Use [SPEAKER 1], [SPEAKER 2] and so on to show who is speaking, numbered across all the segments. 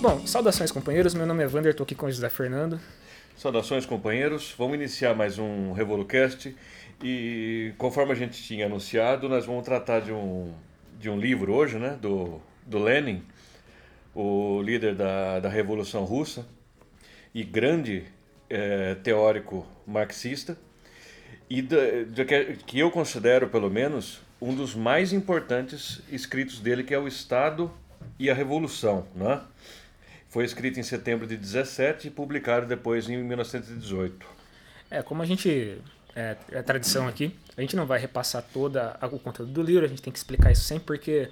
[SPEAKER 1] Bom, saudações companheiros, meu nome é Vander, estou aqui com o José Fernando.
[SPEAKER 2] Saudações companheiros, vamos iniciar mais um RevoluCast e conforme a gente tinha anunciado, nós vamos tratar de um, de um livro hoje, né, do, do Lenin, o líder da, da Revolução Russa e grande é, teórico marxista, e que eu considero, pelo menos, um dos mais importantes escritos dele, que é o Estado e a Revolução. Né? Foi escrito em setembro de 17 e publicado depois em 1918.
[SPEAKER 1] É, como a gente é, é tradição aqui, a gente não vai repassar toda o conteúdo do livro, a gente tem que explicar isso sempre, porque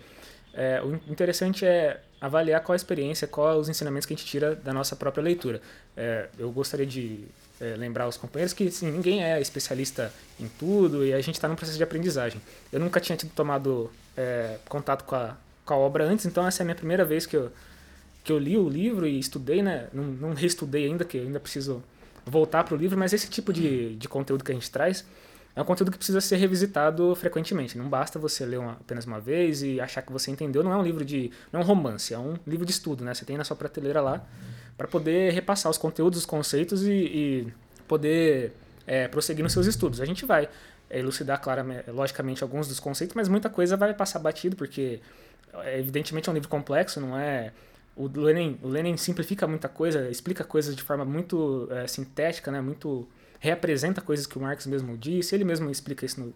[SPEAKER 1] é, o interessante é avaliar qual a experiência, qual os ensinamentos que a gente tira da nossa própria leitura. É, eu gostaria de é, lembrar aos companheiros que sim, ninguém é especialista em tudo e a gente está num processo de aprendizagem. Eu nunca tinha tido tomado é, contato com a, com a obra antes, então essa é a minha primeira vez que eu, que eu li o livro e estudei, né? Não, não reestudei ainda, que eu ainda preciso voltar para o livro, mas esse tipo de, de conteúdo que a gente traz é um conteúdo que precisa ser revisitado frequentemente. Não basta você ler uma, apenas uma vez e achar que você entendeu. Não é um livro de. não é um romance, é um livro de estudo, né? Você tem na sua prateleira lá para poder repassar os conteúdos, os conceitos e, e poder é, prosseguir nos seus estudos. A gente vai elucidar, claramente, logicamente, alguns dos conceitos, mas muita coisa vai passar batido, porque é, evidentemente é um livro complexo, não é. O Lenin, o Lenin simplifica muita coisa, explica coisas de forma muito é, sintética, né? muito reapresenta coisas que o Marx mesmo disse, ele mesmo explica isso no,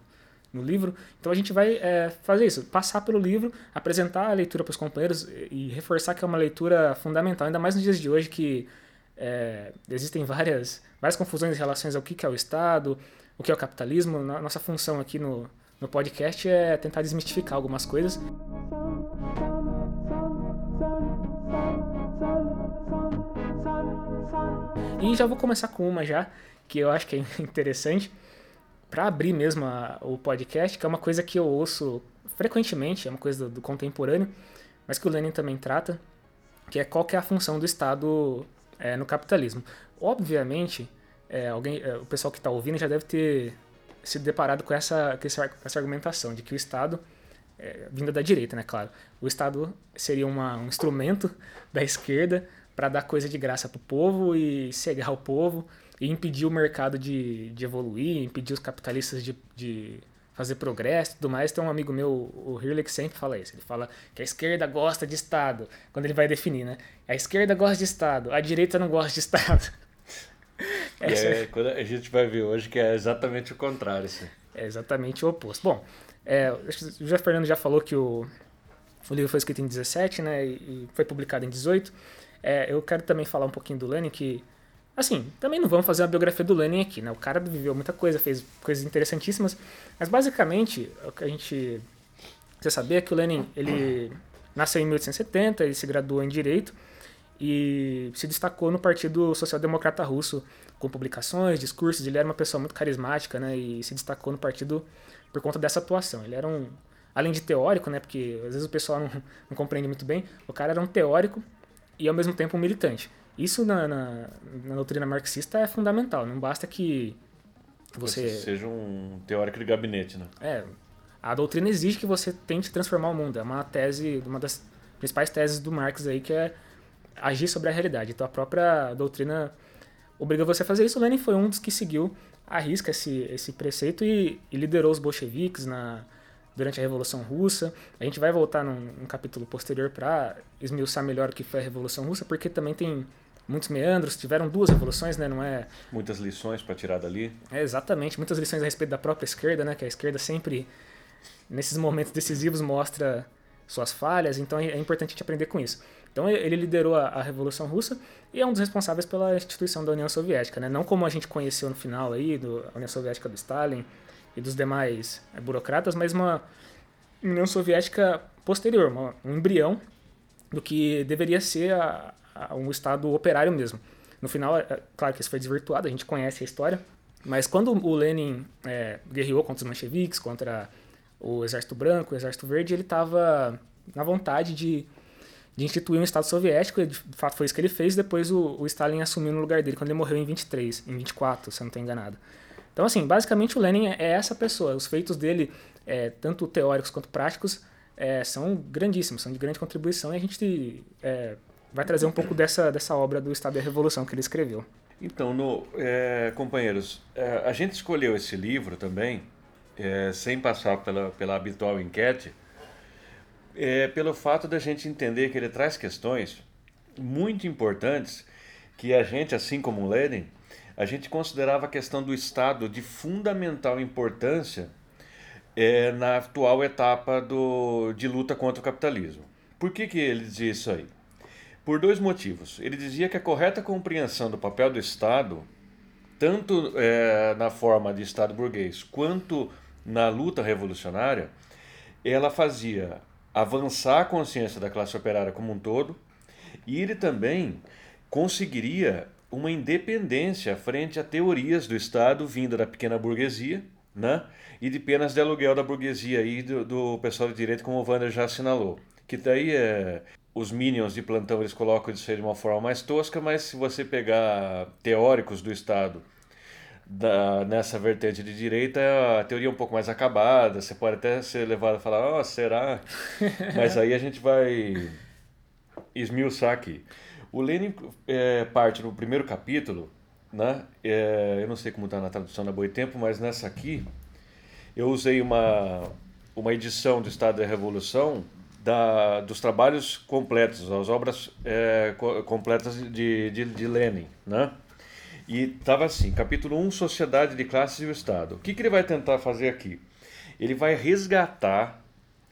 [SPEAKER 1] no livro. Então a gente vai é, fazer isso, passar pelo livro, apresentar a leitura para os companheiros e, reforçar que é uma leitura fundamental, ainda mais nos dias de hoje que é, existem várias, várias confusões em relação ao que é o Estado, o que é o capitalismo. Nossa função aqui no, no podcast é tentar desmistificar algumas coisas. E já vou começar com uma já, que eu acho que é interessante para abrir mesmo a, o podcast, que é uma coisa que eu ouço frequentemente, é uma coisa do, do, contemporâneo, mas que o Lenin também trata, que é qual que é a função do Estado é, no capitalismo. Obviamente, é, alguém, é, o pessoal que está ouvindo já deve ter se deparado com essa, com essa argumentação de que o Estado, é, vinda da direita, né, claro, o Estado seria uma, um instrumento da esquerda para dar coisa de graça para o povo e cegar o povo e impedir o mercado de, de evoluir, impedir os capitalistas de, de fazer progresso e tudo mais. Tem um amigo meu, o Hirley, que sempre fala isso. Ele fala que a esquerda gosta de Estado, quando ele vai definir, né? A esquerda gosta de Estado, a direita não gosta de Estado.
[SPEAKER 2] Essa... É, quando a gente vai ver hoje que é exatamente o contrário. Assim.
[SPEAKER 1] É exatamente o oposto. Bom, é, o José Fernando já falou que o, o livro foi escrito em 17, né? E foi publicado em 18. É, eu quero também falar um pouquinho do Lenin, que Assim, também não vamos fazer uma biografia do Lenin aqui, né? O cara viveu muita coisa, fez coisas interessantíssimas, mas basicamente o que a gente precisa saber é que o Lenin, ele nasceu em 1870, ele se graduou em Direito e se destacou no Partido Social Democrata Russo com publicações, discursos, ele era uma pessoa muito carismática, né? E se destacou no partido por conta dessa atuação. Ele era um, além de teórico, né? Porque às vezes o pessoal não, não compreende muito bem, o cara era um teórico e ao mesmo tempo um militante. Isso na, na, na, doutrina marxista é fundamental. Não basta que você...
[SPEAKER 2] seja um teórico de gabinete, né?
[SPEAKER 1] É. A doutrina exige que você tente transformar o mundo. É uma tese, uma das principais teses do Marx aí, que é agir sobre a realidade. Então a própria doutrina obriga você a fazer isso. Lenin foi um dos que seguiu a risca esse, esse preceito e, e liderou os bolcheviques na, durante a Revolução Russa. A gente vai voltar num, num capítulo posterior para esmiuçar melhor o que foi a Revolução Russa, porque também tem muitos meandros, tiveram duas revoluções, né? Não é
[SPEAKER 2] muitas lições para tirar dali.
[SPEAKER 1] É exatamente, muitas lições a respeito da própria esquerda, né? Que a esquerda sempre nesses momentos decisivos mostra suas falhas, então é importante a gente aprender com isso. Então ele liderou a, a Revolução Russa e é um dos responsáveis pela instituição da União Soviética, né? Não como a gente conheceu no final aí do a União Soviética do Stalin e dos demais é, burocratas, mas uma União Soviética posterior, uma, um embrião do que deveria ser a, um Estado operário mesmo. No final, é, claro que isso foi desvirtuado, a gente conhece a história, mas quando o Lenin é, guerreou contra os mencheviques, contra o Exército Branco, o Exército Verde, ele estava na vontade de, de instituir um Estado soviético, e de fato foi isso que ele fez, depois o, o Stalin assumiu no lugar dele, quando ele morreu em 23, em 24, se eu não estou enganado. Então, assim, basicamente o Lenin é, é essa pessoa. Os feitos dele, é, tanto teóricos quanto práticos, é, são grandíssimos, são de grande contribuição e a gente é, vai trazer um pouco dessa, dessa obra do Estado e a Revolução que ele escreveu.
[SPEAKER 2] Então, no, é, companheiros, é, a gente escolheu esse livro também, sem passar pela, pela habitual enquete, pelo fato da gente entender que ele traz questões muito importantes que a gente, assim como o Lenin, a gente considerava a questão do Estado de fundamental importância é, na atual etapa do, de luta contra o capitalismo. Por que, que ele dizia isso aí? Por dois motivos. Ele dizia que a correta compreensão do papel do Estado, tanto é, na forma de Estado burguês quanto na luta revolucionária, ela fazia avançar a consciência da classe operária como um todo, e ele também conseguiria uma independência frente a teorias do Estado vinda da pequena burguesia, né? e de penas de aluguel da burguesia e do, do pessoal de direito, como o Wander já assinalou. Que daí é, os minions de plantão eles colocam isso de uma forma mais tosca, mas se você pegar teóricos do Estado da, nessa vertente de direita, a teoria é um pouco mais acabada, você pode até ser levado a falar, oh, será? Mas aí a gente vai esmiuçar aqui. O Lenin é, parte no primeiro capítulo, né? É, eu não sei como está na tradução da Boitempo, mas nessa aqui eu usei uma, uma edição do Estado da Revolução da, dos trabalhos completos, as obras é, completas de, de, de Lenin, né? E estava assim, capítulo 1, Sociedade de Classes e o Estado. O que, que ele vai tentar fazer aqui? Ele vai resgatar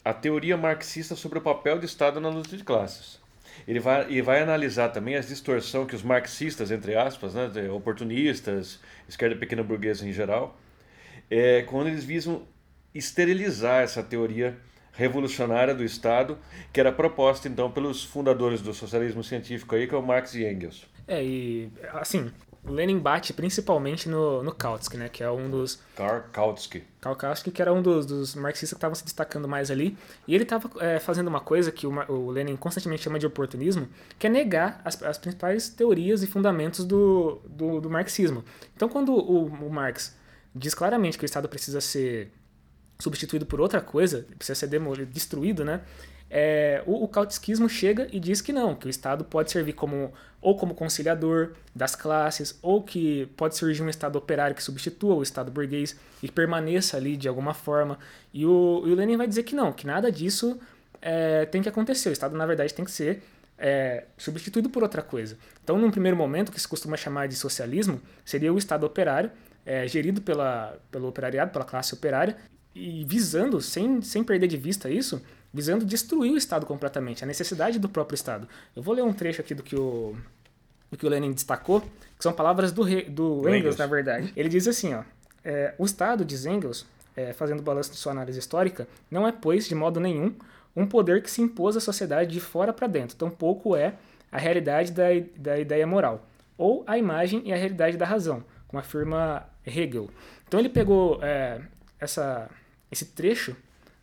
[SPEAKER 2] a teoria marxista sobre o papel do Estado na luta de classes. Ele vai, e vai analisar também as distorções que os marxistas, entre aspas, né, oportunistas, esquerda pequena burguesa em geral, é, quando eles visam esterilizar essa teoria revolucionária do Estado, que era proposta então pelos fundadores do socialismo científico aí, que é o Marx e Engels.
[SPEAKER 1] É, e assim, o Lenin bate principalmente no, no Kautsky, né? Que é um dos...
[SPEAKER 2] Karl Kautsky.
[SPEAKER 1] Karl Kautsky, que era um dos, dos marxistas que estavam se destacando mais ali. E ele estava é, fazendo uma coisa que o, o, Lenin constantemente chama de oportunismo, que é negar as, as principais teorias e fundamentos do, do, do marxismo. Então, quando o, o Marx diz claramente que o Estado precisa ser substituído por outra coisa, precisa ser demolido, destruído, né? é, o, o chega e diz que não, que o Estado pode servir como ou como conciliador das classes, ou que pode surgir um Estado operário que substitua o Estado burguês e permaneça ali de alguma forma. E o, e o Lenin vai dizer que não, que nada disso é, tem que acontecer. O Estado, na verdade, tem que ser é, substituído por outra coisa. Então, num primeiro momento, que se costuma chamar de socialismo seria o Estado operário, é, gerido pela, pelo operariado, pela classe operária, e visando, sem, sem perder de vista isso, visando destruir o Estado completamente, a necessidade do próprio Estado. Eu vou ler um trecho aqui do que o, do que o Lenin destacou, que são palavras do, do Engels, Engels, na verdade. Ele diz assim, ó, é, o Estado, diz Engels, é, fazendo balanço de sua análise histórica, não é, pois, de modo nenhum, um poder que se impôs à sociedade de fora para dentro, tampouco é a realidade da, da ideia moral, ou a imagem e a realidade da razão, como afirma Hegel. Então ele pegou é, essa, esse trecho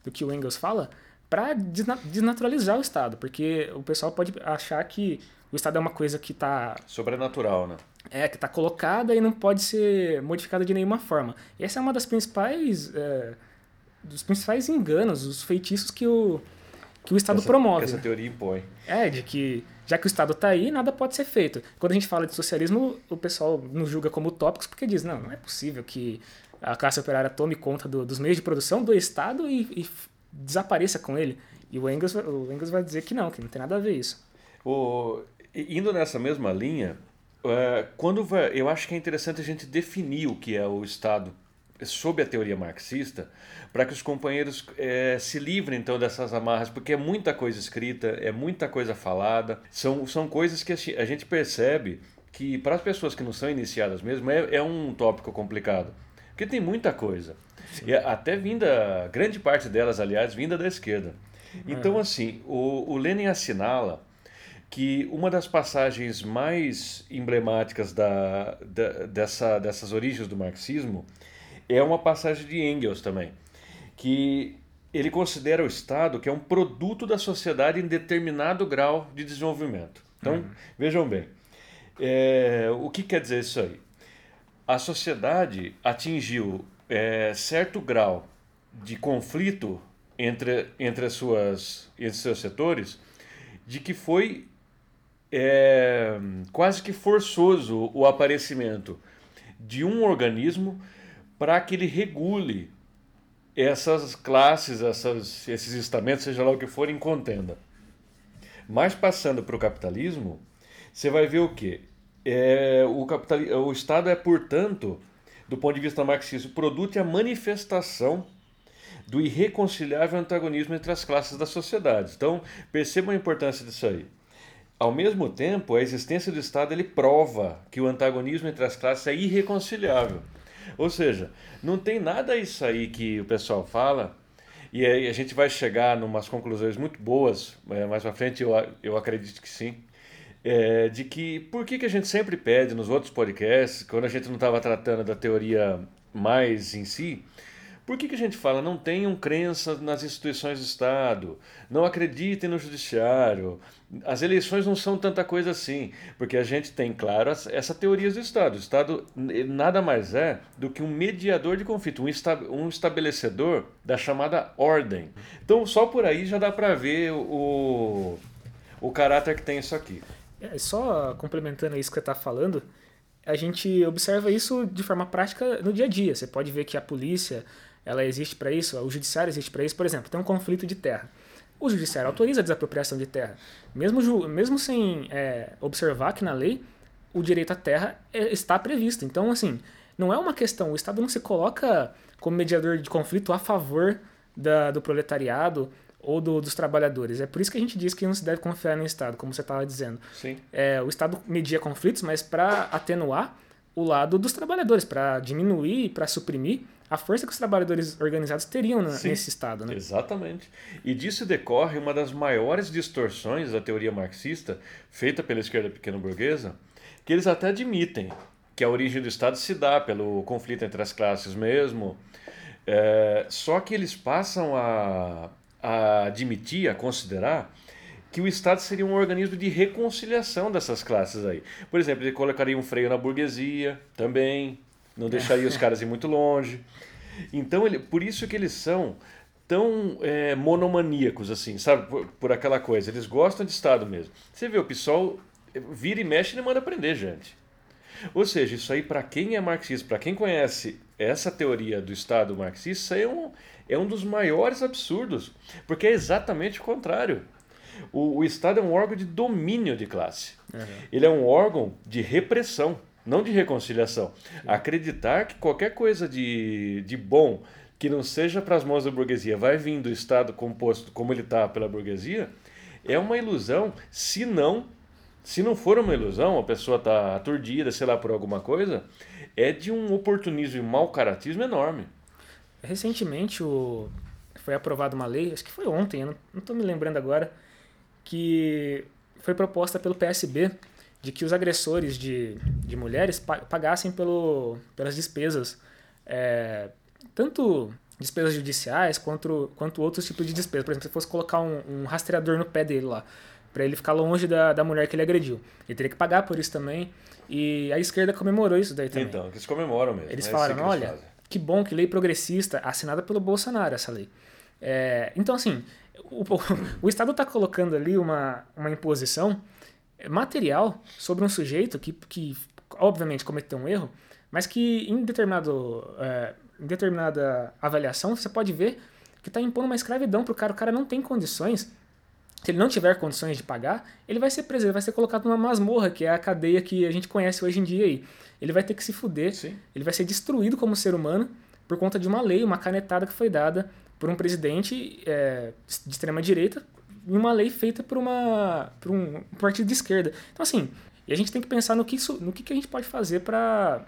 [SPEAKER 1] do que o Engels fala para desnaturalizar o Estado, porque o pessoal pode achar que o Estado é uma coisa que está
[SPEAKER 2] sobrenatural, né?
[SPEAKER 1] É, que está colocada e não pode ser modificada de nenhuma forma. E essa é uma das principais é, dos principais enganos, os feitiços que o que o Estado
[SPEAKER 2] essa,
[SPEAKER 1] promove.
[SPEAKER 2] Essa teoria impõe.
[SPEAKER 1] É, de que já que o Estado está aí, nada pode ser feito. Quando a gente fala de socialismo, o pessoal nos julga como utópicos porque diz, não, não é possível que a classe operária tome conta do, dos meios de produção do Estado e, e desapareça com ele. E o Engels, o Engels vai dizer que não, que não tem nada a ver isso.
[SPEAKER 2] O, indo nessa mesma linha, é, quando vai, eu acho que é interessante a gente definir o que é o Estado sob a teoria marxista, para que os companheiros é, se livrem então dessas amarras, porque é muita coisa escrita, é muita coisa falada, são, são coisas que a gente percebe que para as pessoas que não são iniciadas mesmo é, é um tópico complicado, porque tem muita coisa. E até vinda, grande parte delas, aliás, vinda da esquerda. Então, é. assim, o, o Lenin assinala que uma das passagens mais emblemáticas da, da, dessa, dessas origens do marxismo é uma passagem de Engels também, que ele considera o Estado que é um produto da sociedade em determinado grau de desenvolvimento. Então, uhum. vejam bem, é, o que quer dizer isso aí? A sociedade atingiu é, certo grau de conflito entre, entre, as suas, entre seus setores, de que foi é, quase que forçoso o aparecimento de um organismo para que ele regule essas classes, essas, esses estamentos, seja lá o que for, em contenda. Mas passando para o capitalismo, você vai ver o quê? É, o, capital, o Estado é, portanto, do ponto de vista marxista, o produto e a manifestação do irreconciliável antagonismo entre as classes da sociedade. Então, percebam a importância disso aí. Ao mesmo tempo, a existência do Estado ele prova que o antagonismo entre as classes é irreconciliável. Ou seja, não tem nada isso aí que o pessoal fala, e a gente vai chegar em umas conclusões muito boas, é, mais para frente eu, eu acredito que sim, é, de que por que, que a gente sempre pede nos outros podcasts, quando a gente não estava tratando da teoria mais em si, por que, que a gente fala não tenham crença nas instituições do Estado, não acreditem no judiciário? As eleições não são tanta coisa assim, porque a gente tem, claro, essa teoria do Estado. O Estado nada mais é do que um mediador de conflito, um, esta, um estabelecedor da chamada ordem. Então, só por aí já dá para ver o, o caráter que tem isso aqui.
[SPEAKER 1] É, só complementando isso que você está falando, a gente observa isso de forma prática no dia a dia. Você pode ver que a polícia, ela existe para isso, o judiciário existe para isso. Por exemplo, tem um conflito de terra. O judiciário autoriza a desapropriação de terra. Mesmo, mesmo sem é, observar que na lei o direito à terra é, está previsto. Então, assim, não é uma questão, o Estado não se coloca como mediador de conflito a favor da, do proletariado ou do, dos trabalhadores. É por isso que a gente diz que não se deve confiar no Estado, como você estava dizendo.
[SPEAKER 2] Sim.
[SPEAKER 1] É, o Estado media conflitos, mas para atenuar o lado dos trabalhadores, para diminuir, para suprimir a força que os trabalhadores organizados teriam na, nesse Estado. Né?
[SPEAKER 2] Exatamente. E disso decorre uma das maiores distorções da teoria marxista, feita pela esquerda pequeno-burguesa, que eles até admitem que a origem do Estado se dá pelo conflito entre as classes mesmo, é, só que eles passam a, a admitir, a considerar que o Estado seria um organismo de reconciliação dessas classes aí. Por exemplo, ele colocaria um freio na burguesia também, não deixaria os caras ir muito longe. Então, ele, por isso que eles são tão é, monomaníacos, assim, sabe? Por, por, aquela coisa. Eles gostam de Estado mesmo. Você vê, o PSOL vira e mexe e manda prender gente. Ou seja, isso aí, para quem é marxista, para quem conhece essa teoria do Estado marxista, isso aí é um, é um dos maiores absurdos, porque é exatamente o contrário. O, o Estado é um órgão de domínio de classe. Uhum. Ele é um órgão de repressão, não de reconciliação. Acreditar que qualquer coisa de, de bom que não seja para as mãos da burguesia vai vir do Estado composto como ele está pela burguesia é uma ilusão, se não se não for uma ilusão, a pessoa está aturdida, sei lá, por alguma coisa, é de um oportunismo e mau caratismo enorme.
[SPEAKER 1] Recentemente o... foi aprovada uma lei, acho que foi ontem, eu não estou me lembrando agora, que foi proposta pelo PSB de que os agressores de, de mulheres pagassem pelo, pelas despesas, é, tanto despesas judiciais quanto, quanto outros tipos de despesas. Por exemplo, se fosse colocar um, um rastreador no pé dele lá, para ele ficar longe da, da mulher que ele agrediu. Ele teria que pagar por isso também. E a esquerda comemorou isso daí também.
[SPEAKER 2] Então, eles comemoram mesmo.
[SPEAKER 1] Eles é falaram, olha, que bom que lei progressista, assinada pelo Bolsonaro essa lei. É, então, assim, o, o Estado está colocando ali uma, uma imposição material sobre um sujeito que, que obviamente cometeu um erro, mas que em, determinado, é, em determinada avaliação você pode ver que está impondo uma escravidão para o cara. O cara não tem condições se ele não tiver condições de pagar, ele vai ser preso, ele vai ser colocado numa masmorra, que é a cadeia que a gente conhece hoje em dia aí. Ele vai ter que se fuder, Sim. ele vai ser destruído como ser humano por conta de uma lei, uma canetada que foi dada por um presidente é, de extrema direita em uma lei feita por, uma, por um partido de esquerda. Então, assim, e a gente tem que pensar no que, no que, que a gente pode fazer para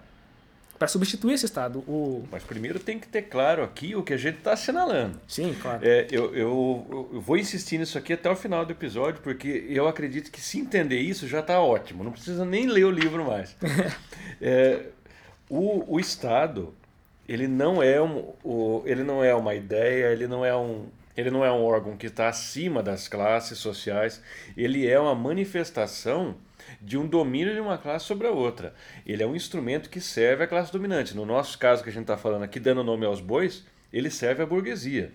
[SPEAKER 1] para substituir esse Estado. O...
[SPEAKER 2] Mas primeiro tem que ter claro aqui o que a gente está assinalando.
[SPEAKER 1] Sim, claro.
[SPEAKER 2] É, eu, eu, eu, vou insistir nisso aqui até o final do episódio, porque eu acredito que se entender isso já está ótimo. Não precisa nem ler o livro mais. é, o, o Estado ele não é um, o, ele não é uma ideia, ele não é um, ele não é um órgão que está acima das classes sociais, ele é uma manifestação de um domínio de uma classe sobre a outra. Ele é um instrumento que serve à classe dominante. No nosso caso que a gente está falando aqui, dando nome aos bois, ele serve à burguesia.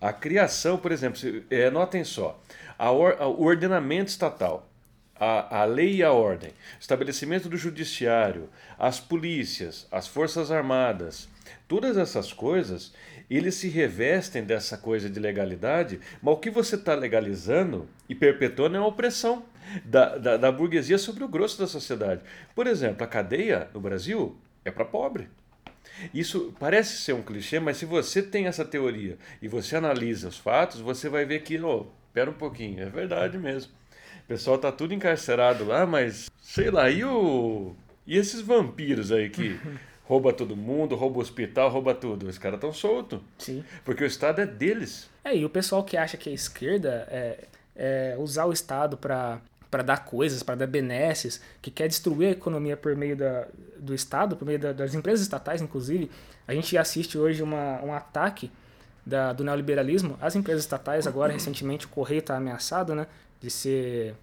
[SPEAKER 2] A criação, por exemplo, é, notem só, or, o ordenamento estatal, a, a lei e a ordem, estabelecimento do judiciário, as polícias, as forças armadas, todas essas coisas, eles se revestem dessa coisa de legalidade, mas o que você está legalizando e perpetuando é a opressão da, da, da burguesia sobre o grosso da sociedade. Por exemplo, a cadeia no Brasil é para pobre. Isso parece ser um clichê, mas se você tem essa teoria e você analisa os fatos, você vai ver que, oh, espera um pouquinho, é verdade mesmo. O pessoal tá tudo encarcerado lá, mas sei lá, e o e esses vampiros aí que rouba todo mundo, rouba o hospital, rouba tudo. Os caras estão soltos.
[SPEAKER 1] Sim.
[SPEAKER 2] Porque o Estado é deles.
[SPEAKER 1] É, e o pessoal que acha que a esquerda é, é usar o Estado para para dar coisas, para dar benesses, que quer destruir a economia por meio da, do Estado, por meio da, das empresas estatais, inclusive. A gente assiste hoje uma, um ataque da, do neoliberalismo às empresas estatais. Agora, recentemente, o Correio está ameaçado né, de ser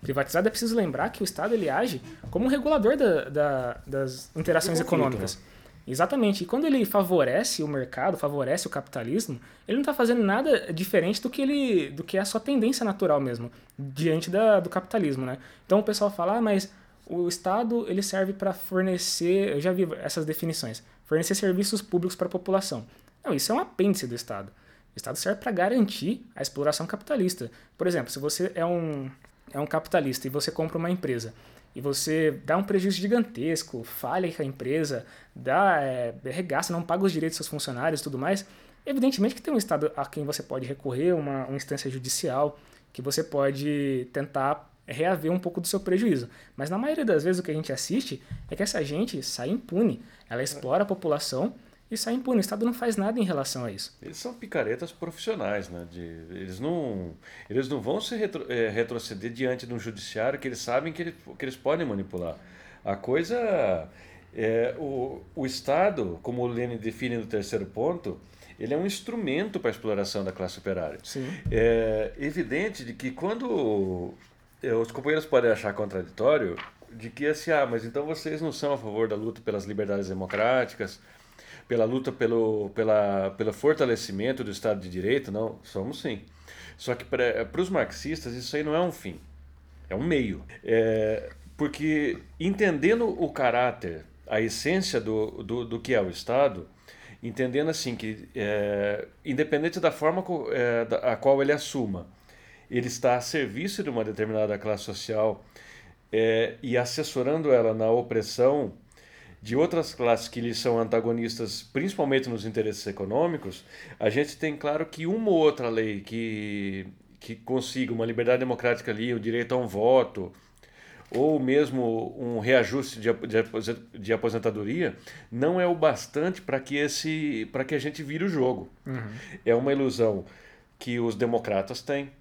[SPEAKER 1] privatizado. É preciso lembrar que o Estado ele age como um regulador da, da, das interações econômicas. Exatamente. E quando ele favorece o mercado, favorece o capitalismo, ele não está fazendo nada diferente do que ele, do que é a sua tendência natural mesmo diante da, do capitalismo, né? Então o pessoal fala, ah, mas o Estado ele serve para fornecer, eu já vi essas definições, fornecer serviços públicos para a população. Não, isso é um apêndice do Estado. O Estado serve para garantir a exploração capitalista. Por exemplo, se você é um, é um capitalista e você compra uma empresa e você dá um prejuízo gigantesco, falha com a empresa, dá, é, regaça, não paga os direitos dos seus funcionários e tudo mais, evidentemente que tem um Estado a quem você pode recorrer, uma, uma instância judicial, que você pode tentar reaver um pouco do seu prejuízo. Mas na maioria das vezes o que a gente assiste é que essa gente sai impune. Ela explora a população e sai impune. O Estado não faz nada em relação a isso.
[SPEAKER 2] Eles são picaretas profissionais, né? De, eles, não, eles não vão se retro, é, retroceder diante de um judiciário que eles sabem que, ele, que eles podem manipular. A coisa. É, o, o Estado, como o Lenin define no terceiro ponto, ele é um instrumento para a exploração da classe operária.
[SPEAKER 1] Sim.
[SPEAKER 2] É evidente de que quando é, os companheiros podem achar contraditório de que assim, ah, mas então vocês não são a favor da luta pelas liberdades democráticas, pela luta pelo, pela, pelo fortalecimento do Estado de Direito, não, somos sim. Só que para os marxistas isso aí não é um fim, é um meio. É, porque entendendo o caráter, a essência do, do, do que é o Estado, entendendo assim que, é, independente da forma é, a qual ele assuma, ele está a serviço de uma determinada classe social é, e assessorando ela na opressão de outras classes que lhe são antagonistas, principalmente nos interesses econômicos, a gente tem claro que uma ou outra lei que, que consiga uma liberdade democrática ali, o direito a um voto, ou mesmo um reajuste de, de, de aposentadoria, não é o bastante para que, esse, que a gente vire o jogo.
[SPEAKER 1] Uhum.
[SPEAKER 2] É uma ilusão que os democratas têm,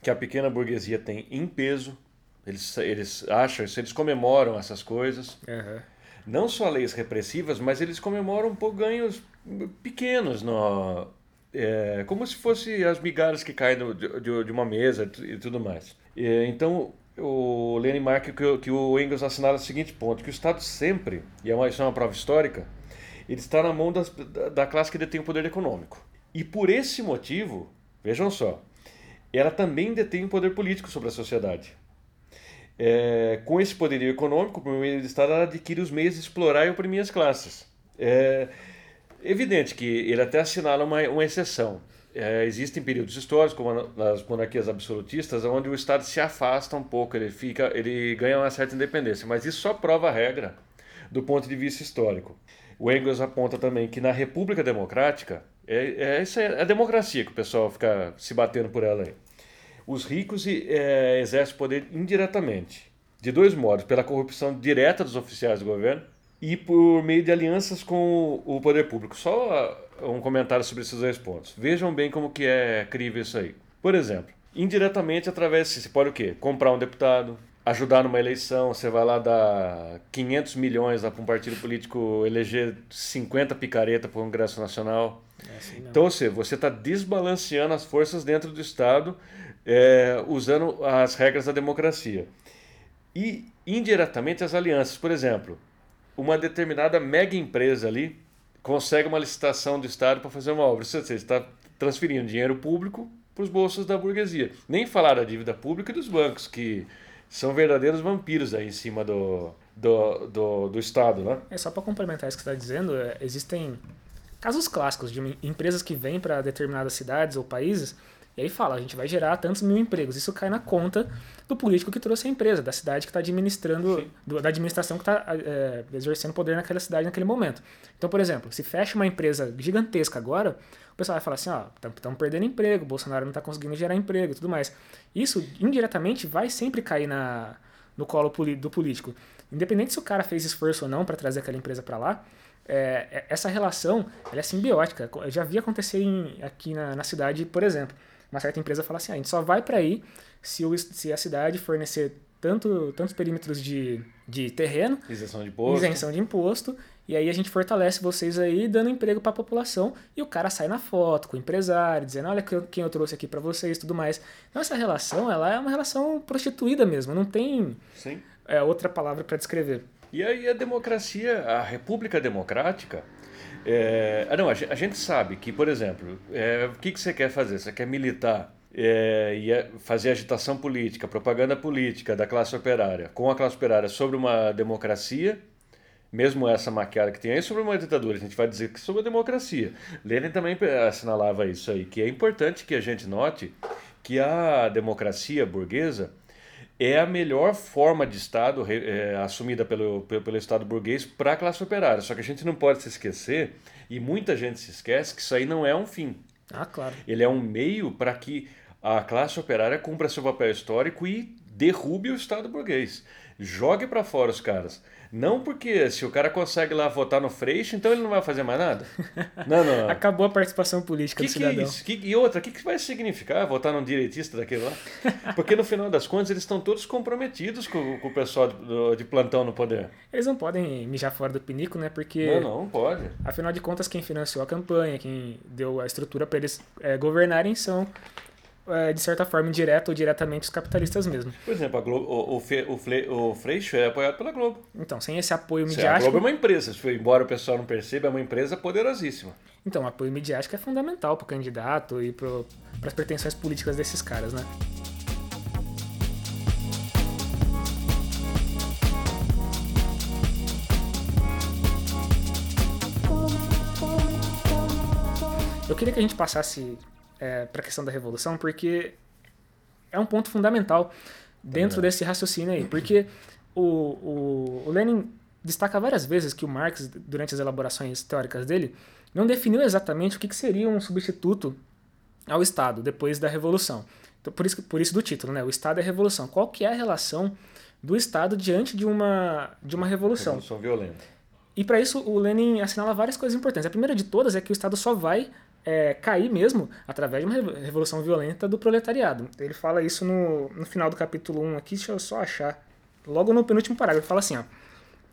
[SPEAKER 2] que a pequena burguesia tem em peso. Eles, eles acham isso, eles comemoram essas coisas.
[SPEAKER 1] Uhum
[SPEAKER 2] não só leis repressivas, mas eles comemoram pouco ganhos pequenos, no, é, como se fosse as migalhas que caem de, de, uma mesa e tudo mais. É, então, o Lenin marca que, que, o Engels assinala o seguinte ponto, que o Estado sempre, e é uma, isso é uma prova histórica, ele está na mão das, da, da classe que detém o poder econômico. E por esse motivo, vejam só, ela também detém o poder político sobre a sociedade. É, com esse poderio econômico, por meio do Estado, adquire os meios de explorar e oprimir as classes. É evidente que ele até assinala uma, uma exceção. É, existem períodos históricos, como nas monarquias absolutistas, onde o Estado se afasta um pouco, ele, fica, ele ganha uma certa independência, mas isso só prova a regra do ponto de vista histórico. O Engels aponta também que na República Democrática, é, é, essa é a democracia que o pessoal fica se batendo por ela aí os ricos é, exercem poder indiretamente, de dois modos: pela corrupção direta dos oficiais do governo e por meio de alianças com o poder público. Só um comentário sobre esses dois pontos. Vejam bem como que é crível isso aí. Por exemplo, indiretamente através, se pode o quê? Comprar um deputado, ajudar numa eleição, você vai lá dar 500 milhões para um partido político eleger 50 picareta para o Congresso Nacional. É assim então, você você está desbalanceando as forças dentro do Estado é, usando as regras da democracia. E, indiretamente, as alianças. Por exemplo, uma determinada mega empresa ali consegue uma licitação do Estado para fazer uma obra. Você está transferindo dinheiro público para os bolsos da burguesia. Nem falar da dívida pública e dos bancos, que são verdadeiros vampiros aí em cima do, do, do, do Estado, né?
[SPEAKER 1] É só para complementar isso que você está dizendo, é, existem casos clássicos de empresas que vêm para determinadas cidades ou países e aí fala, a gente vai gerar tantos mil empregos. Isso cai na conta do político que trouxe a empresa, da cidade que está administrando, do, da administração que está é, exercendo poder naquela cidade naquele momento. Então, por exemplo, se fecha uma empresa gigantesca agora, o pessoal vai falar assim, ó, estamos perdendo emprego, Bolsonaro não está conseguindo gerar emprego e tudo mais. Isso, indiretamente, vai sempre cair na, no colo do político. Independente se o cara fez esforço ou não para trazer aquela empresa para lá, é, essa relação ela é simbiótica. Eu já vi acontecer em, aqui na, na cidade, por exemplo uma certa empresa fala assim, ah, a gente só vai para aí se, o, se a cidade fornecer tanto, tantos perímetros de, de terreno,
[SPEAKER 2] isenção de imposto,
[SPEAKER 1] isenção de imposto, e aí a gente fortalece vocês aí dando emprego para a população e o cara sai na foto com o empresário, dizendo, olha quem eu trouxe aqui para vocês, tudo mais. Então essa relação, ela é uma relação prostituída mesmo, não tem é, outra palavra para descrever.
[SPEAKER 2] E aí a democracia, a república democrática, é, ah, não, a gente sabe que, por exemplo, é, o que, que você quer fazer? Você quer militar é, e é fazer agitação política, propaganda política da classe operária, com a classe operária sobre uma democracia, mesmo essa maquiada que tem aí, sobre uma ditadura. A gente vai dizer que sobre a democracia. Lenin também assinalava isso aí, que é importante que a gente note que a democracia burguesa é a melhor forma de Estado é, assumida pelo, pelo, pelo Estado burguês para a classe operária. Só que a gente não pode se esquecer, e muita gente se esquece, que isso aí não é um fim.
[SPEAKER 1] Ah, claro.
[SPEAKER 2] Ele é um meio para que a classe operária cumpra seu papel histórico e derrube o Estado burguês. Jogue para fora os caras. Não porque se o cara consegue lá votar no Freixo, então ele não vai fazer mais nada. Não, não.
[SPEAKER 1] Acabou a participação política
[SPEAKER 2] que
[SPEAKER 1] do cidadão.
[SPEAKER 2] Que é isso? Que, e outra, o que, que vai significar votar num direitista daquele lá? Porque no final das contas eles estão todos comprometidos com, com o pessoal de, de, plantão no poder.
[SPEAKER 1] Eles não podem mijar fora do pinico, né? Porque.
[SPEAKER 2] Não, não, pode.
[SPEAKER 1] Afinal de contas, quem financiou a campanha, quem deu a estrutura para eles é, governarem são de certa forma, indireta ou diretamente os capitalistas mesmo.
[SPEAKER 2] Por exemplo, a Globo, o, o, o, Freixo é apoiado pela Globo.
[SPEAKER 1] Então, sem esse apoio midiático...
[SPEAKER 2] A Globo é uma empresa, embora o pessoal não perceba, é uma empresa poderosíssima.
[SPEAKER 1] Então, o apoio midiático é fundamental para o candidato e para as pretensões políticas desses caras, né? Eu queria que a gente passasse é, para a questão da revolução, porque é um ponto fundamental dentro é. desse raciocínio aí. Porque o, o, o Lenin destaca várias vezes que o Marx, durante as elaborações teóricas dele, não definiu exatamente o que, seria um substituto ao Estado depois da Revolução. Então, por, isso, por isso do título, né? O Estado é a Revolução. Qual que é a relação do Estado diante de uma, de uma revolução?
[SPEAKER 2] Revolução violenta.
[SPEAKER 1] E para isso o Lenin assinala várias coisas importantes. A primeira de todas é que o Estado só vai é, cair mesmo através de uma revolução violenta do proletariado. Ele fala isso no, no final do capítulo 1 aqui, deixa eu só achar. Logo no penúltimo parágrafo, ele fala assim, ó.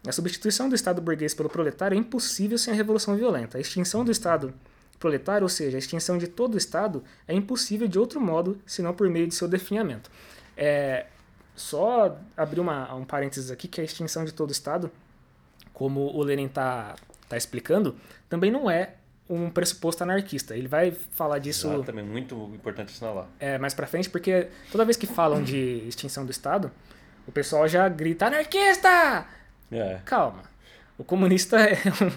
[SPEAKER 1] A substituição do Estado burguês pelo proletário é impossível sem a revolução violenta. A extinção do Estado proletário, ou seja, a extinção de todo o Estado, é impossível de outro modo, senão por meio de seu definhamento. É, só abrir uma, um parênteses aqui, que a extinção de todo o Estado, como o Lenin está tá explicando, também não é um pressuposto anarquista. Ele vai falar disso.
[SPEAKER 2] Exato, também muito importante assinalar.
[SPEAKER 1] É, mais pra frente, porque toda vez que falam de extinção do Estado, o pessoal já grita: anarquista!
[SPEAKER 2] É.
[SPEAKER 1] Calma. O comunista é um,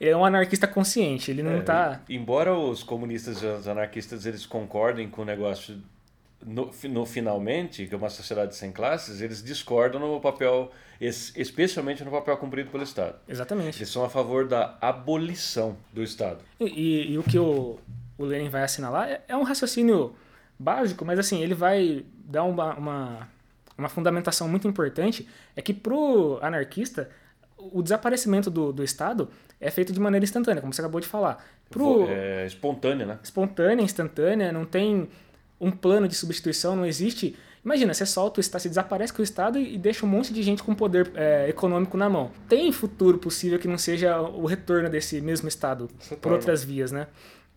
[SPEAKER 1] é um anarquista consciente, ele não é, tá.
[SPEAKER 2] Embora os comunistas e os anarquistas eles concordem com o negócio no, no finalmente, que é uma sociedade sem classes, eles discordam no papel, especialmente no papel cumprido pelo Estado.
[SPEAKER 1] Exatamente.
[SPEAKER 2] Eles são a favor da abolição do Estado.
[SPEAKER 1] E, e, e o que o, o Lenin vai assinalar é, é, um raciocínio básico, mas assim, ele vai dar uma, uma, uma fundamentação muito importante, é que para o anarquista, o desaparecimento do, do Estado é feito de maneira instantânea, como você acabou de falar.
[SPEAKER 2] Pro, é espontânea, né?
[SPEAKER 1] Espontânea, instantânea, não tem um plano de substituição, não existe. Imagina, você solta o Estado, você desaparece com o Estado e deixa um monte de gente com poder é, econômico na mão. Tem futuro possível que não seja o retorno desse mesmo Estado por outras vias, né?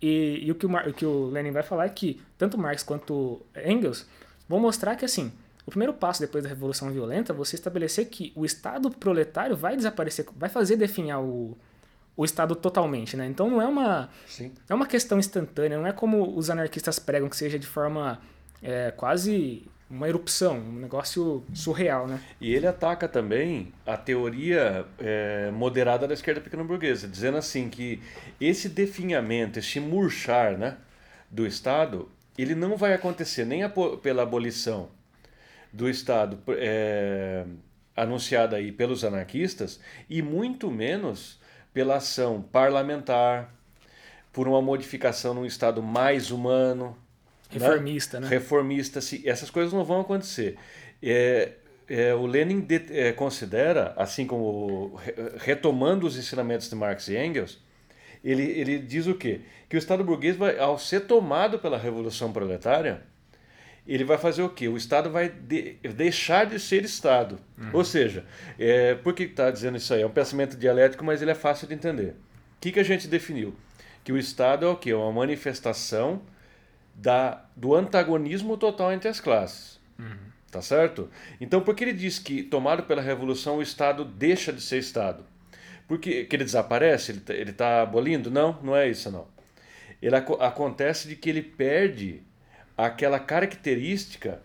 [SPEAKER 1] E, e o, que o, o, que o, Lenin vai falar é que tanto Marx quanto Engels vão mostrar que, assim, o primeiro passo depois da Revolução Violenta é você estabelecer que o Estado proletário vai desaparecer, vai fazer definhar o, o Estado totalmente, né? Então não é uma, Sim. é uma questão instantânea, não é como os anarquistas pregam que seja de forma é, quase uma erupção, um negócio surreal, né?
[SPEAKER 2] E ele ataca também a teoria é, moderada da esquerda pequeno-burguesa, dizendo assim que esse definhamento, esse murchar né, do Estado, ele não vai acontecer nem a, pela abolição do Estado é, anunciada aí pelos anarquistas e muito menos pela ação parlamentar, por uma modificação num Estado mais humano,
[SPEAKER 1] Reformista, né?
[SPEAKER 2] né? Reformista, se, essas coisas não vão acontecer. É, é, o Lenin de, é, considera, assim como retomando os ensinamentos de Marx e Engels, ele, ele diz o quê? Que o Estado burguês, vai, ao ser tomado pela Revolução Proletária, ele vai fazer o quê? O Estado vai de, deixar de ser Estado. Uhum. Ou seja, é, por que está dizendo isso aí? É um pensamento dialético, mas ele é fácil de entender. O que, que a gente definiu? Que o Estado é o quê? Uma manifestação da, do antagonismo total entre as classes. Uhum. Tá certo? Então, por que ele diz que, tomado pela Revolução, o Estado deixa de ser Estado? Porque que ele desaparece? Ele está tá abolindo? Não, não é isso, não. Ele acontece de que ele perde aquela característica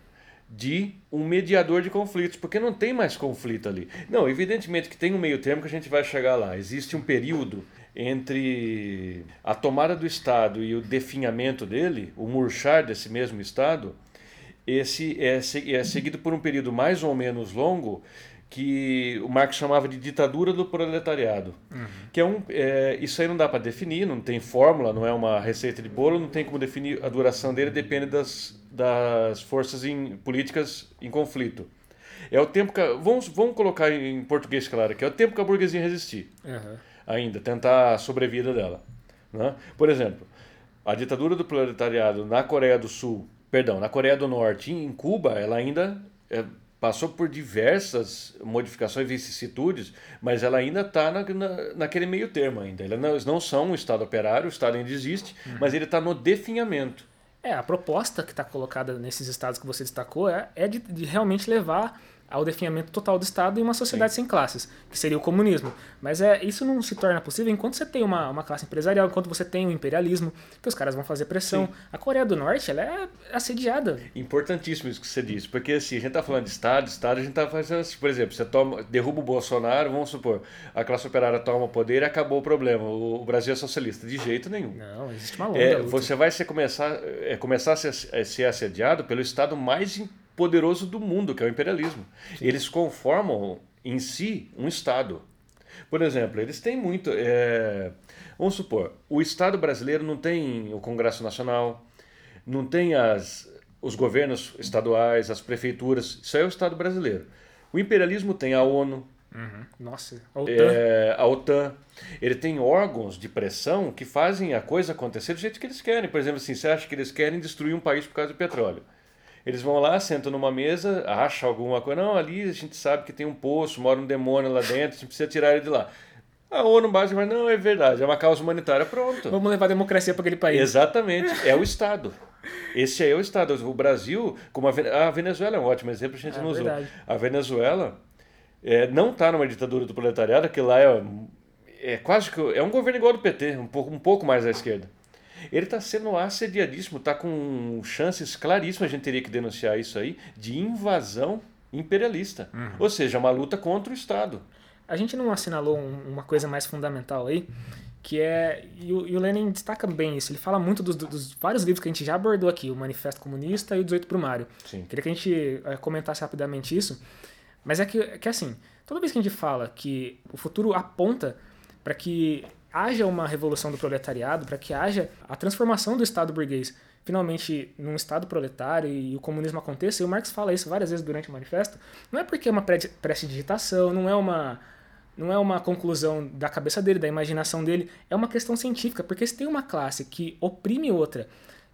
[SPEAKER 2] de um mediador de conflitos, porque não tem mais conflito ali. Não, evidentemente que tem um meio termo que a gente vai chegar lá. Existe um período entre a tomada do Estado e o definhamento dele, o murchar desse mesmo Estado, esse é, é seguido por um período mais ou menos longo que o Marx chamava de ditadura do proletariado. Uhum. Que é um, é, isso aí não dá para definir, não tem fórmula, não é uma receita de bolo, não tem como definir a duração dele, depende das, das forças em, políticas em conflito. É o tempo que. Vamos, vamos colocar em português claro que é o tempo que a burguesia resistir. Uhum ainda, tentar a sobrevida dela. Né? Por exemplo, a ditadura do proletariado na Coreia do Sul, perdão, na Coreia do Norte e em Cuba, ela ainda é, passou por diversas modificações e vicissitudes, mas ela ainda está na, na, naquele meio termo ainda. Eles não são um Estado operário, o Estado ainda existe, uhum. mas ele está no definhamento.
[SPEAKER 1] É, a proposta que está colocada nesses estados que você destacou é, é de, de realmente levar ao definhamento total do Estado e uma sociedade Sim. sem classes, que seria o comunismo. Mas é, isso não se torna possível enquanto você tem uma, uma classe empresarial, enquanto você tem o um imperialismo, que os caras vão fazer pressão. Sim. A Coreia do Norte, ela é assediada.
[SPEAKER 2] Importantíssimo isso que você disse, porque assim, a gente está falando de Estado, Estado, a gente está fazendo assim, por exemplo, você toma, derruba o Bolsonaro, vamos supor, a classe operária toma o poder e acabou o problema. O, o Brasil é socialista. De jeito nenhum.
[SPEAKER 1] Não, existe uma longa
[SPEAKER 2] é, Você vai ser, começar, é, começar a ser, a ser assediado pelo Estado mais importante poderoso do mundo, que é o imperialismo. Sim. Eles conformam em si um Estado. Por exemplo, eles têm muito. É... Vamos supor, o Estado brasileiro não tem o Congresso Nacional, não tem as, os governos estaduais, as prefeituras. Isso é o Estado brasileiro. O imperialismo tem a ONU.
[SPEAKER 1] Uhum. Nossa, a OTAN.
[SPEAKER 2] É, a OTAN. Ele tem órgãos de pressão que fazem a coisa acontecer do jeito que eles querem. Por exemplo, assim, você acha que eles querem destruir um país por causa do petróleo. Eles vão lá, sentam numa mesa, acham alguma coisa. Não, ali a gente sabe que tem um poço, mora um demônio lá dentro, a gente precisa tirar ele de lá. A ONU base, mas não, é verdade, é uma causa humanitária, pronto.
[SPEAKER 1] Vamos levar a democracia para aquele país.
[SPEAKER 2] Exatamente, é o Estado. Esse aí é o Estado. O Brasil, como a, Venezuela é um ótimo exemplo, a gente é, não usou. A Venezuela é, não está numa ditadura do proletariado, que lá é, é quase que. É um governo igual ao do PT, um pouco, um pouco mais à esquerda. Ele está sendo assediadíssimo, está com chances claríssimas, a gente teria que denunciar isso aí, de invasão imperialista. Uhum. Ou seja, uma luta contra o Estado.
[SPEAKER 1] A gente não assinalou um, uma coisa mais fundamental aí, que é. E o, e o, Lenin destaca bem isso. Ele fala muito dos, dos, vários livros que a gente já abordou aqui, o Manifesto Comunista e o 18 Brumário. Sim. Queria que a gente é, comentasse rapidamente isso. Mas é que, que assim, toda vez que a gente fala que o futuro aponta para que haja uma revolução do proletariado, para que haja a transformação do Estado burguês finalmente num Estado proletário e o comunismo aconteça, e o Marx fala isso várias vezes durante o manifesto, não é porque é uma prestidigitação, não é uma não é uma conclusão da cabeça dele, da imaginação dele, é uma questão científica, porque se tem uma classe que oprime outra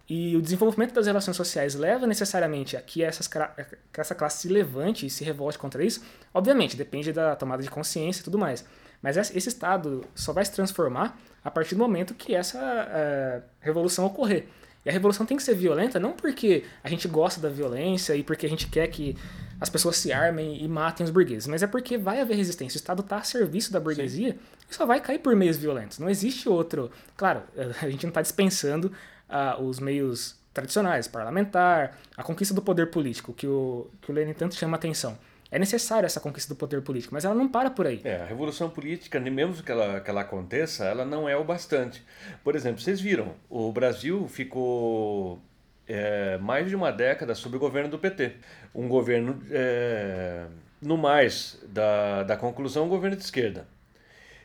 [SPEAKER 1] E o desenvolvimento das relações sociais leva necessariamente a que, essas, que essa classe se levante e se revolte contra isso. Obviamente, depende da tomada de consciência e tudo mais. Mas esse Estado só vai se transformar a partir do momento que essa uh, revolução ocorrer. E a revolução tem que ser violenta não porque a gente gosta da violência e porque a gente quer que as pessoas se armem e matem os burgueses, mas é porque vai haver resistência. O Estado está a serviço da burguesia Sim. e só vai cair por meios violentos. Não existe outro. Claro, a gente não está dispensando uh, os meios tradicionais, parlamentar, a conquista do poder político, que o, que o Lenin tanto chama atenção. É necessária essa conquista do poder político, mas ela não para por aí.
[SPEAKER 2] É, a revolução política, mesmo que ela, que ela aconteça, ela não é o bastante. Por exemplo, vocês viram, o Brasil ficou é, mais de uma década sob o governo do PT. Um governo, é, no mais da, da conclusão, um governo de esquerda.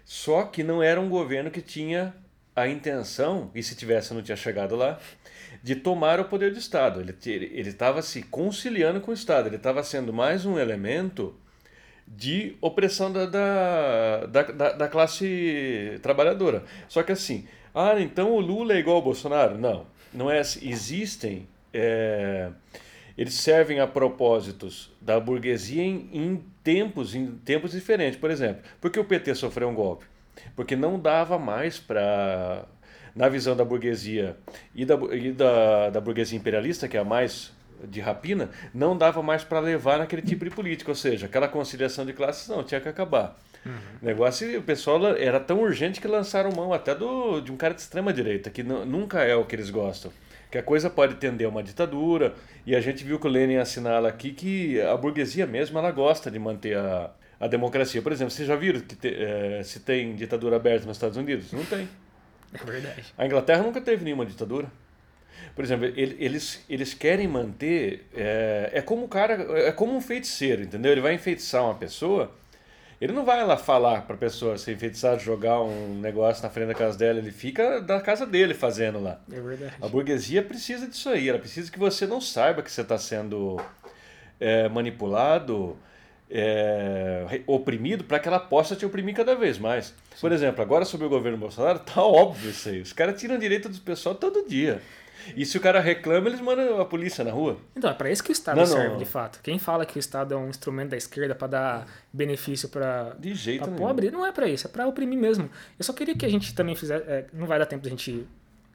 [SPEAKER 2] Só que não era um governo que tinha a intenção, e se tivesse não tinha chegado lá, de tomar o poder do Estado. Ele estava se conciliando com o Estado, ele estava sendo mais um elemento de opressão da, da, da, da, classe trabalhadora. Só que assim, ah, então o Lula é igual ao Bolsonaro? Não, não é assim. Existem. É, eles servem a propósitos da burguesia em, em, tempos, em tempos diferentes. Por exemplo, por que o PT sofreu um golpe? Porque não dava mais para na visão da burguesia e da, e da, da burguesia imperialista, que é a mais de rapina, não dava mais para levar naquele tipo de política, ou seja, aquela conciliação de classes não, tinha que acabar. Uhum. O negócio, o pessoal era tão urgente que lançaram mão até do, de um cara de extrema direita, que nunca é o que eles gostam. Que a coisa pode tender a uma ditadura, e a gente viu que o Lenin assinala aqui que a burguesia mesmo ela gosta de manter a, a democracia. Por exemplo, vocês já viram que te, é, se tem ditadura aberta nos Estados Unidos? Não tem.
[SPEAKER 1] É verdade.
[SPEAKER 2] A Inglaterra nunca teve nenhuma ditadura. Por exemplo, eles, eles querem manter. É, é como o cara. É como um feiticeiro, entendeu? Ele vai enfeitiçar uma pessoa. Ele não vai lá falar para a pessoa se enfeitiçar, jogar um negócio na frente da casa dela. Ele fica da casa dele fazendo lá.
[SPEAKER 1] É verdade.
[SPEAKER 2] A burguesia precisa disso aí. Ela precisa que você não saiba que você está sendo é, manipulado é, oprimido para que ela possa te oprimir cada vez mais. Sim. Por exemplo, agora sobre o governo Bolsonaro, tá óbvio isso aí. Os caras tiram direito do pessoal todo dia. E se o cara reclama, eles mandam a polícia na rua.
[SPEAKER 1] Então, é para isso que o Estado não, serve, não. de fato. Quem fala que o Estado é um instrumento da esquerda para dar benefício para
[SPEAKER 2] de
[SPEAKER 1] pobre, não é para isso, é para oprimir mesmo. Eu só queria que a gente também fizesse. É, não vai dar tempo da gente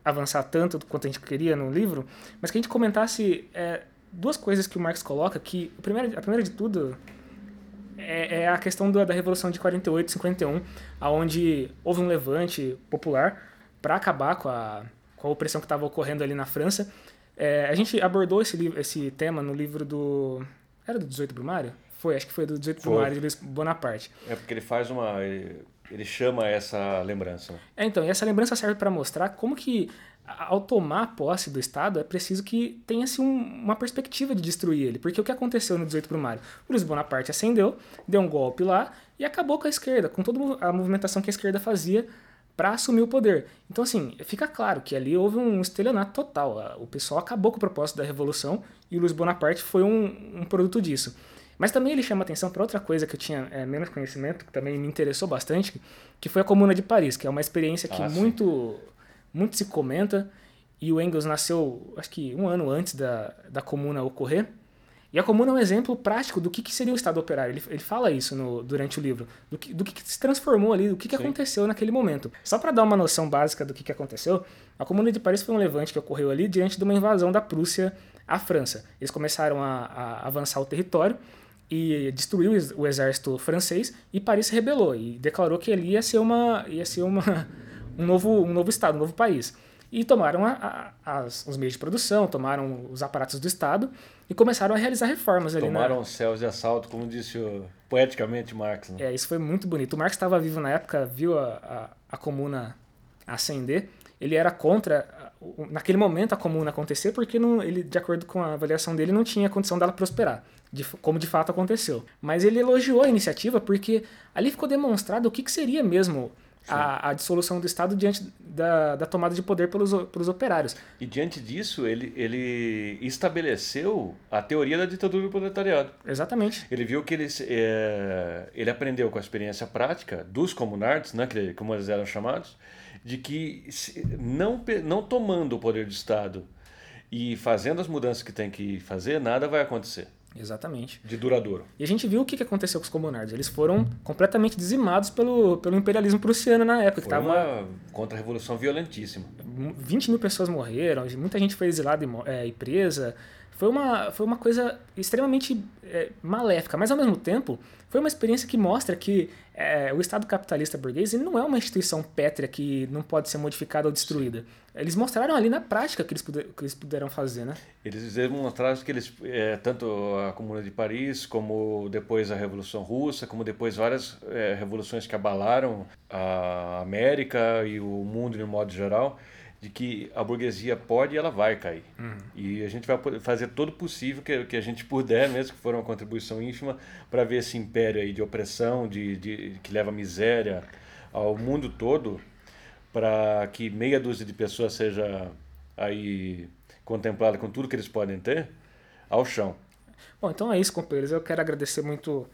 [SPEAKER 1] avançar tanto quanto a gente queria no livro, mas que a gente comentasse é, duas coisas que o Marx coloca. Que a primeira, a primeira de tudo é, é a questão da, da Revolução de 48, 51, aonde houve um levante popular para acabar com a, com a opressão que estava ocorrendo ali na França. É, a gente abordou esse, esse tema no livro do... Era do 18 Brumário? Foi, acho que foi do 18 foi. Brumário de Luiz Bonaparte.
[SPEAKER 2] É porque ele faz uma... Ele, ele chama essa lembrança.
[SPEAKER 1] É, então, e essa lembrança serve para mostrar como que ao tomar posse do Estado, é preciso que tenha-se um, uma perspectiva de destruir ele. Porque o que aconteceu no 18 Brumário? O Luiz Bonaparte ascendeu, deu um golpe lá e acabou com a esquerda, com toda a movimentação que a esquerda fazia para assumir o poder. Então, assim, fica claro que ali houve um estelionato total. O pessoal acabou com o propósito da Revolução e o Luiz Bonaparte foi um, um produto disso. Mas também ele chama atenção para outra coisa que eu tinha é, menos conhecimento, que também me interessou bastante, que foi a Comuna de Paris, que é uma experiência que ah, muito muito se comenta, e o Engels nasceu, acho que um ano antes da, da comuna ocorrer. E a comuna é um exemplo prático do que, que seria o Estado operário. Ele, ele fala isso no, durante o livro, do que, do que, se transformou ali, do que, que aconteceu naquele momento. Só para dar uma noção básica do que, que aconteceu, a Comuna de Paris foi um levante que ocorreu ali diante de uma invasão da Prússia à França. Eles começaram a, a avançar o território e destruiu o exército francês e Paris se rebelou e declarou que ali ia ser uma, ia ser uma um novo, um novo Estado, um novo país. E tomaram a, a, as, os meios de produção, tomaram os aparatos do Estado e começaram a realizar reformas
[SPEAKER 2] ali.
[SPEAKER 1] Tomaram
[SPEAKER 2] na... os céus de assalto, como disse o, poeticamente Marx. Né?
[SPEAKER 1] É, isso foi muito bonito. O Marx estava vivo na época, viu a, a, a comuna ascender. Ele era contra, naquele momento, a comuna acontecer, porque não, ele, de acordo com a avaliação dele, não tinha condição dela prosperar, de, como de fato aconteceu. Mas ele elogiou a iniciativa porque ali ficou demonstrado o que, que seria mesmo a, a, dissolução do Estado diante da, da tomada de poder pelos, pelos operários.
[SPEAKER 2] E diante disso, ele, ele estabeleceu a teoria da ditadura do proletariado.
[SPEAKER 1] Exatamente.
[SPEAKER 2] Ele viu que ele, é, ele aprendeu com a experiência prática dos comunards, né, que, como eles eram chamados, de que não, não tomando o poder do Estado e fazendo as mudanças que tem que fazer, nada vai acontecer.
[SPEAKER 1] Exatamente.
[SPEAKER 2] De duradouro.
[SPEAKER 1] E a gente viu o que aconteceu com os comunards. Eles foram completamente dizimados pelo, pelo imperialismo prussiano na época.
[SPEAKER 2] Foi
[SPEAKER 1] que tava...
[SPEAKER 2] uma contra-revolução violentíssima.
[SPEAKER 1] 20 mil pessoas morreram, muita gente foi exilada e, é, e presa. Foi uma, foi uma coisa extremamente é, maléfica, mas ao mesmo tempo foi uma experiência que mostra que é, o Estado capitalista burguês não é uma instituição pétrea que não pode ser modificada ou destruída. Eles mostraram ali na prática que eles, puder, que eles puderam fazer, né?
[SPEAKER 2] Eles demonstraram que eles, é, tanto a Comuna de Paris, como depois a Revolução Russa, como depois várias revoluções que abalaram a América e o mundo de um modo geral, de que a burguesia pode e ela vai cair. Uhum. E a gente vai fazer todo o possível que, que a gente puder, mesmo que for uma contribuição ínfima, para ver esse império aí de opressão, de, de, que leva miséria ao mundo todo, para que meia dúzia de pessoas seja aí contemplada com tudo que eles podem ter, ao chão.
[SPEAKER 1] Bom, então é isso, companheiros. Eu quero agradecer muito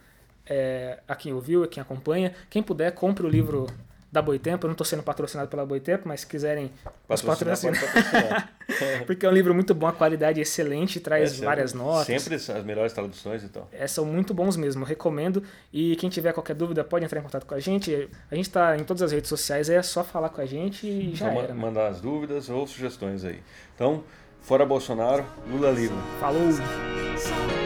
[SPEAKER 1] é, a quem ouviu, a quem acompanha. Quem puder, compre o livro da Boitempo. Eu não estou sendo patrocinado pela Boitempo, mas se quiserem
[SPEAKER 2] patrocinar, patrocinar.
[SPEAKER 1] Porque é um livro muito bom, a qualidade é excelente, traz é, várias notas.
[SPEAKER 2] Sempre as melhores traduções e tal.
[SPEAKER 1] É, são muito bons mesmo, recomendo. E quem tiver qualquer dúvida pode entrar em contato com a gente. A gente está em todas as redes sociais, é só falar com a gente e já
[SPEAKER 2] só
[SPEAKER 1] era.
[SPEAKER 2] Mandar as dúvidas ou sugestões aí. Então, fora Bolsonaro, Lula livre.
[SPEAKER 1] Falou!